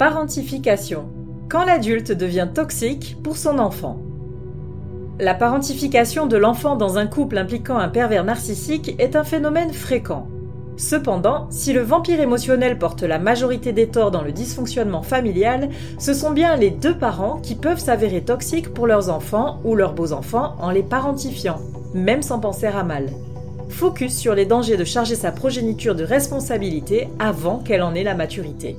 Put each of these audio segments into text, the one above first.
Parentification. Quand l'adulte devient toxique pour son enfant. La parentification de l'enfant dans un couple impliquant un pervers narcissique est un phénomène fréquent. Cependant, si le vampire émotionnel porte la majorité des torts dans le dysfonctionnement familial, ce sont bien les deux parents qui peuvent s'avérer toxiques pour leurs enfants ou leurs beaux-enfants en les parentifiant, même sans penser à mal. Focus sur les dangers de charger sa progéniture de responsabilité avant qu'elle en ait la maturité.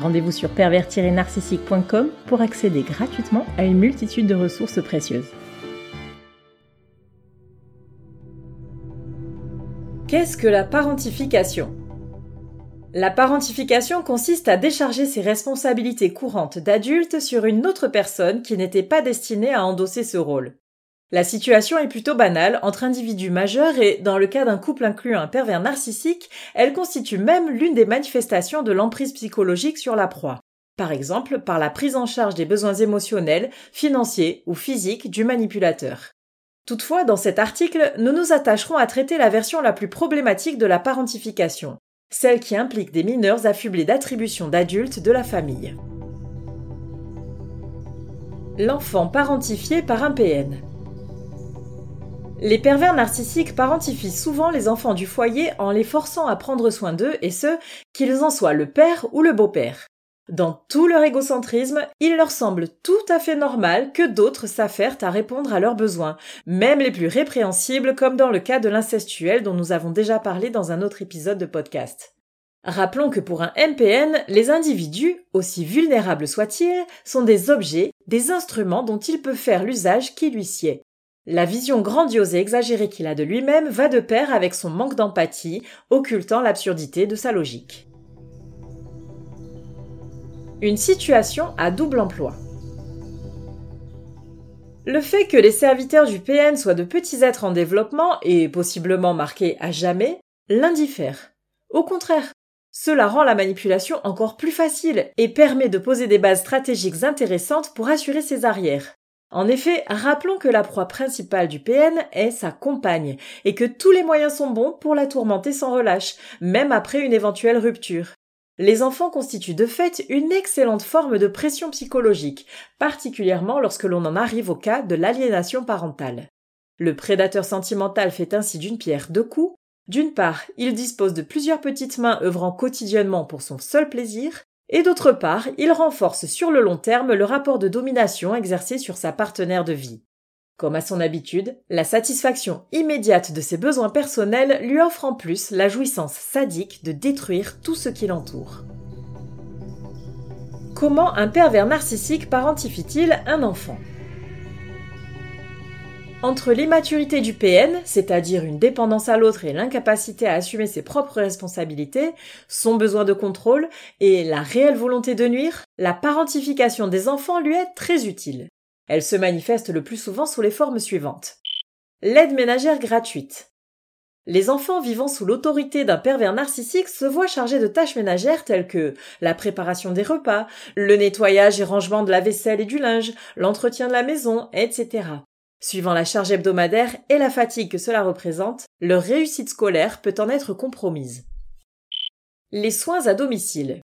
Rendez-vous sur pervers-narcissique.com pour accéder gratuitement à une multitude de ressources précieuses. Qu'est-ce que la parentification? La parentification consiste à décharger ses responsabilités courantes d'adulte sur une autre personne qui n'était pas destinée à endosser ce rôle. La situation est plutôt banale entre individus majeurs et, dans le cas d'un couple incluant un pervers narcissique, elle constitue même l'une des manifestations de l'emprise psychologique sur la proie. Par exemple, par la prise en charge des besoins émotionnels, financiers ou physiques du manipulateur. Toutefois, dans cet article, nous nous attacherons à traiter la version la plus problématique de la parentification, celle qui implique des mineurs affublés d'attributions d'adultes de la famille. L'enfant parentifié par un PN. Les pervers narcissiques parentifient souvent les enfants du foyer en les forçant à prendre soin d'eux et ce, qu'ils en soient le père ou le beau-père. Dans tout leur égocentrisme, il leur semble tout à fait normal que d'autres s'affairent à répondre à leurs besoins, même les plus répréhensibles comme dans le cas de l'incestuel dont nous avons déjà parlé dans un autre épisode de podcast. Rappelons que pour un MPN, les individus, aussi vulnérables soient-ils, sont des objets, des instruments dont il peut faire l'usage qui lui sied. La vision grandiose et exagérée qu'il a de lui-même va de pair avec son manque d'empathie, occultant l'absurdité de sa logique. Une situation à double emploi. Le fait que les serviteurs du PN soient de petits êtres en développement et possiblement marqués à jamais l'indiffère. Au contraire, cela rend la manipulation encore plus facile et permet de poser des bases stratégiques intéressantes pour assurer ses arrières. En effet, rappelons que la proie principale du PN est sa compagne, et que tous les moyens sont bons pour la tourmenter sans relâche, même après une éventuelle rupture. Les enfants constituent de fait une excellente forme de pression psychologique, particulièrement lorsque l'on en arrive au cas de l'aliénation parentale. Le prédateur sentimental fait ainsi d'une pierre deux coups. D'une part, il dispose de plusieurs petites mains œuvrant quotidiennement pour son seul plaisir, et d'autre part, il renforce sur le long terme le rapport de domination exercé sur sa partenaire de vie. Comme à son habitude, la satisfaction immédiate de ses besoins personnels lui offre en plus la jouissance sadique de détruire tout ce qui l'entoure. Comment un pervers narcissique parentifie-t-il un enfant? Entre l'immaturité du PN, c'est-à-dire une dépendance à l'autre et l'incapacité à assumer ses propres responsabilités, son besoin de contrôle et la réelle volonté de nuire, la parentification des enfants lui est très utile. Elle se manifeste le plus souvent sous les formes suivantes. L'aide ménagère gratuite. Les enfants vivant sous l'autorité d'un pervers narcissique se voient chargés de tâches ménagères telles que la préparation des repas, le nettoyage et rangement de la vaisselle et du linge, l'entretien de la maison, etc. Suivant la charge hebdomadaire et la fatigue que cela représente, leur réussite scolaire peut en être compromise. Les soins à domicile.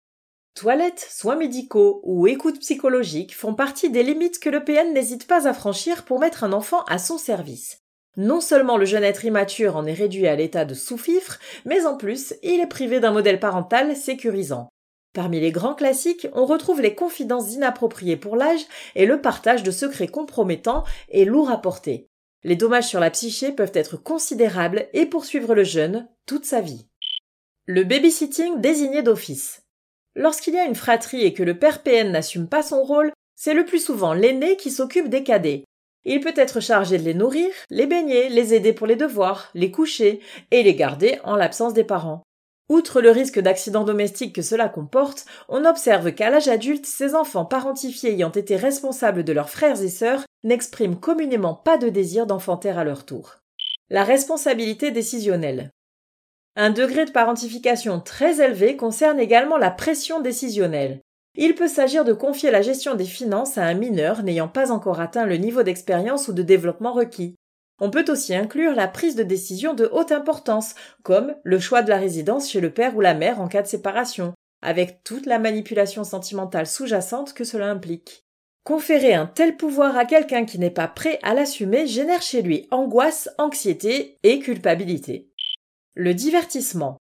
Toilettes, soins médicaux ou écoute psychologique font partie des limites que le PN n'hésite pas à franchir pour mettre un enfant à son service. Non seulement le jeune être immature en est réduit à l'état de sous-fifre, mais en plus, il est privé d'un modèle parental sécurisant. Parmi les grands classiques, on retrouve les confidences inappropriées pour l'âge et le partage de secrets compromettants et lourds à porter. Les dommages sur la psyché peuvent être considérables et poursuivre le jeune toute sa vie. Le babysitting désigné d'office. Lorsqu'il y a une fratrie et que le père PN n'assume pas son rôle, c'est le plus souvent l'aîné qui s'occupe des cadets. Il peut être chargé de les nourrir, les baigner, les aider pour les devoirs, les coucher et les garder en l'absence des parents. Outre le risque d'accident domestique que cela comporte, on observe qu'à l'âge adulte, ces enfants parentifiés ayant été responsables de leurs frères et sœurs n'expriment communément pas de désir d'enfanter à leur tour. La responsabilité décisionnelle. Un degré de parentification très élevé concerne également la pression décisionnelle. Il peut s'agir de confier la gestion des finances à un mineur n'ayant pas encore atteint le niveau d'expérience ou de développement requis. On peut aussi inclure la prise de décision de haute importance, comme le choix de la résidence chez le père ou la mère en cas de séparation, avec toute la manipulation sentimentale sous-jacente que cela implique. Conférer un tel pouvoir à quelqu'un qui n'est pas prêt à l'assumer génère chez lui angoisse, anxiété et culpabilité. Le divertissement.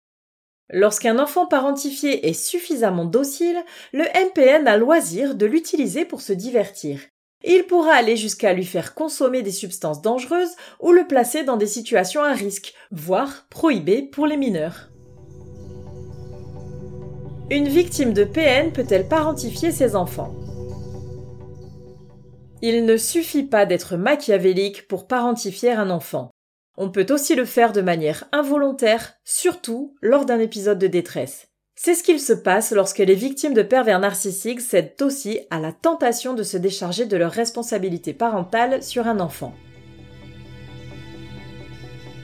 Lorsqu'un enfant parentifié est suffisamment docile, le MPN a loisir de l'utiliser pour se divertir. Il pourra aller jusqu'à lui faire consommer des substances dangereuses ou le placer dans des situations à risque, voire prohibées pour les mineurs. Une victime de PN peut-elle parentifier ses enfants? Il ne suffit pas d'être machiavélique pour parentifier un enfant. On peut aussi le faire de manière involontaire, surtout lors d'un épisode de détresse. C'est ce qu'il se passe lorsque les victimes de pervers narcissiques cèdent aussi à la tentation de se décharger de leur responsabilité parentale sur un enfant.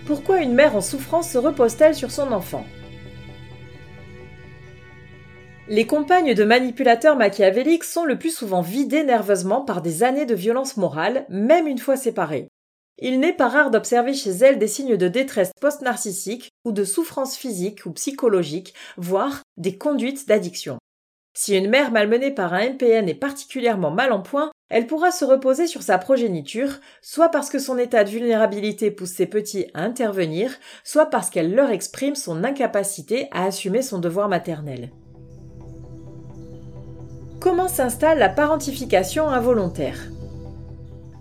Pourquoi une mère en souffrance se repose-t-elle sur son enfant? Les compagnes de manipulateurs machiavéliques sont le plus souvent vidées nerveusement par des années de violence morale, même une fois séparées. Il n'est pas rare d'observer chez elles des signes de détresse post-narcissique ou de souffrance physique ou psychologique, voire des conduites d'addiction. Si une mère malmenée par un MPN est particulièrement mal en point, elle pourra se reposer sur sa progéniture, soit parce que son état de vulnérabilité pousse ses petits à intervenir, soit parce qu'elle leur exprime son incapacité à assumer son devoir maternel. Comment s'installe la parentification involontaire?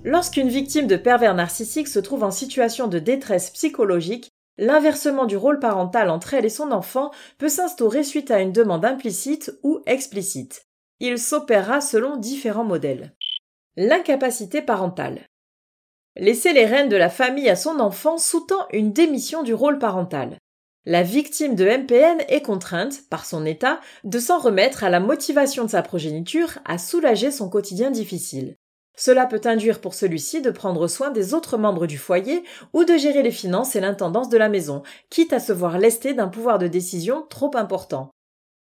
Lorsqu'une victime de pervers narcissique se trouve en situation de détresse psychologique, l'inversement du rôle parental entre elle et son enfant peut s'instaurer suite à une demande implicite ou explicite. Il s'opérera selon différents modèles. L'incapacité parentale. Laisser les rênes de la famille à son enfant sous-tend une démission du rôle parental. La victime de MPN est contrainte, par son état, de s'en remettre à la motivation de sa progéniture à soulager son quotidien difficile. Cela peut induire pour celui-ci de prendre soin des autres membres du foyer ou de gérer les finances et l'intendance de la maison, quitte à se voir lesté d'un pouvoir de décision trop important.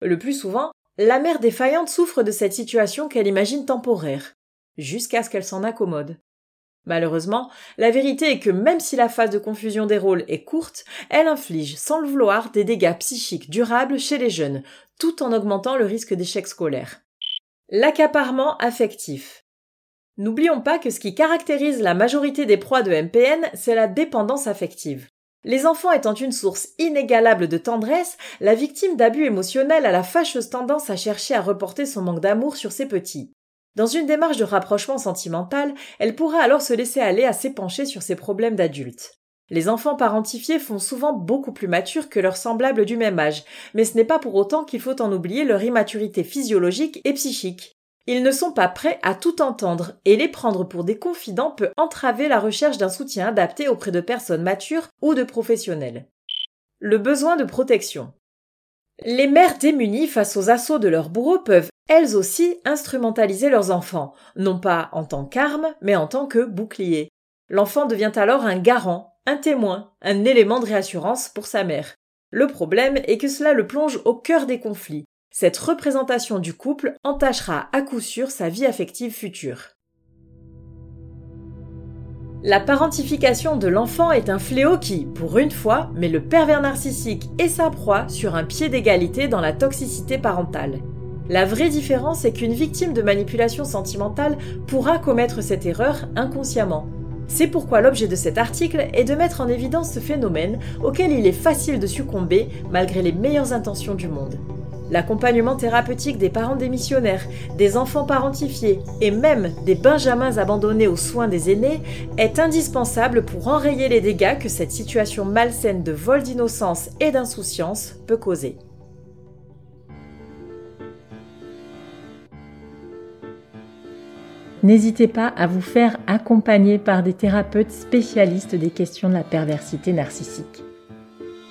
Le plus souvent, la mère défaillante souffre de cette situation qu'elle imagine temporaire, jusqu'à ce qu'elle s'en accommode. Malheureusement, la vérité est que même si la phase de confusion des rôles est courte, elle inflige sans le vouloir des dégâts psychiques durables chez les jeunes, tout en augmentant le risque d'échec scolaire. L'accaparement affectif. N'oublions pas que ce qui caractérise la majorité des proies de MPN, c'est la dépendance affective. Les enfants étant une source inégalable de tendresse, la victime d'abus émotionnels a la fâcheuse tendance à chercher à reporter son manque d'amour sur ses petits. Dans une démarche de rapprochement sentimental, elle pourra alors se laisser aller à s'épancher sur ses problèmes d'adultes. Les enfants parentifiés font souvent beaucoup plus matures que leurs semblables du même âge, mais ce n'est pas pour autant qu'il faut en oublier leur immaturité physiologique et psychique. Ils ne sont pas prêts à tout entendre et les prendre pour des confidents peut entraver la recherche d'un soutien adapté auprès de personnes matures ou de professionnels. Le besoin de protection. Les mères démunies face aux assauts de leurs bourreaux peuvent elles aussi instrumentaliser leurs enfants, non pas en tant qu'arme, mais en tant que bouclier. L'enfant devient alors un garant, un témoin, un élément de réassurance pour sa mère. Le problème est que cela le plonge au cœur des conflits, cette représentation du couple entachera à coup sûr sa vie affective future. La parentification de l'enfant est un fléau qui, pour une fois, met le pervers narcissique et sa proie sur un pied d'égalité dans la toxicité parentale. La vraie différence est qu'une victime de manipulation sentimentale pourra commettre cette erreur inconsciemment. C'est pourquoi l'objet de cet article est de mettre en évidence ce phénomène auquel il est facile de succomber malgré les meilleures intentions du monde. L'accompagnement thérapeutique des parents démissionnaires, des enfants parentifiés et même des benjamins abandonnés aux soins des aînés est indispensable pour enrayer les dégâts que cette situation malsaine de vol d'innocence et d'insouciance peut causer. N'hésitez pas à vous faire accompagner par des thérapeutes spécialistes des questions de la perversité narcissique.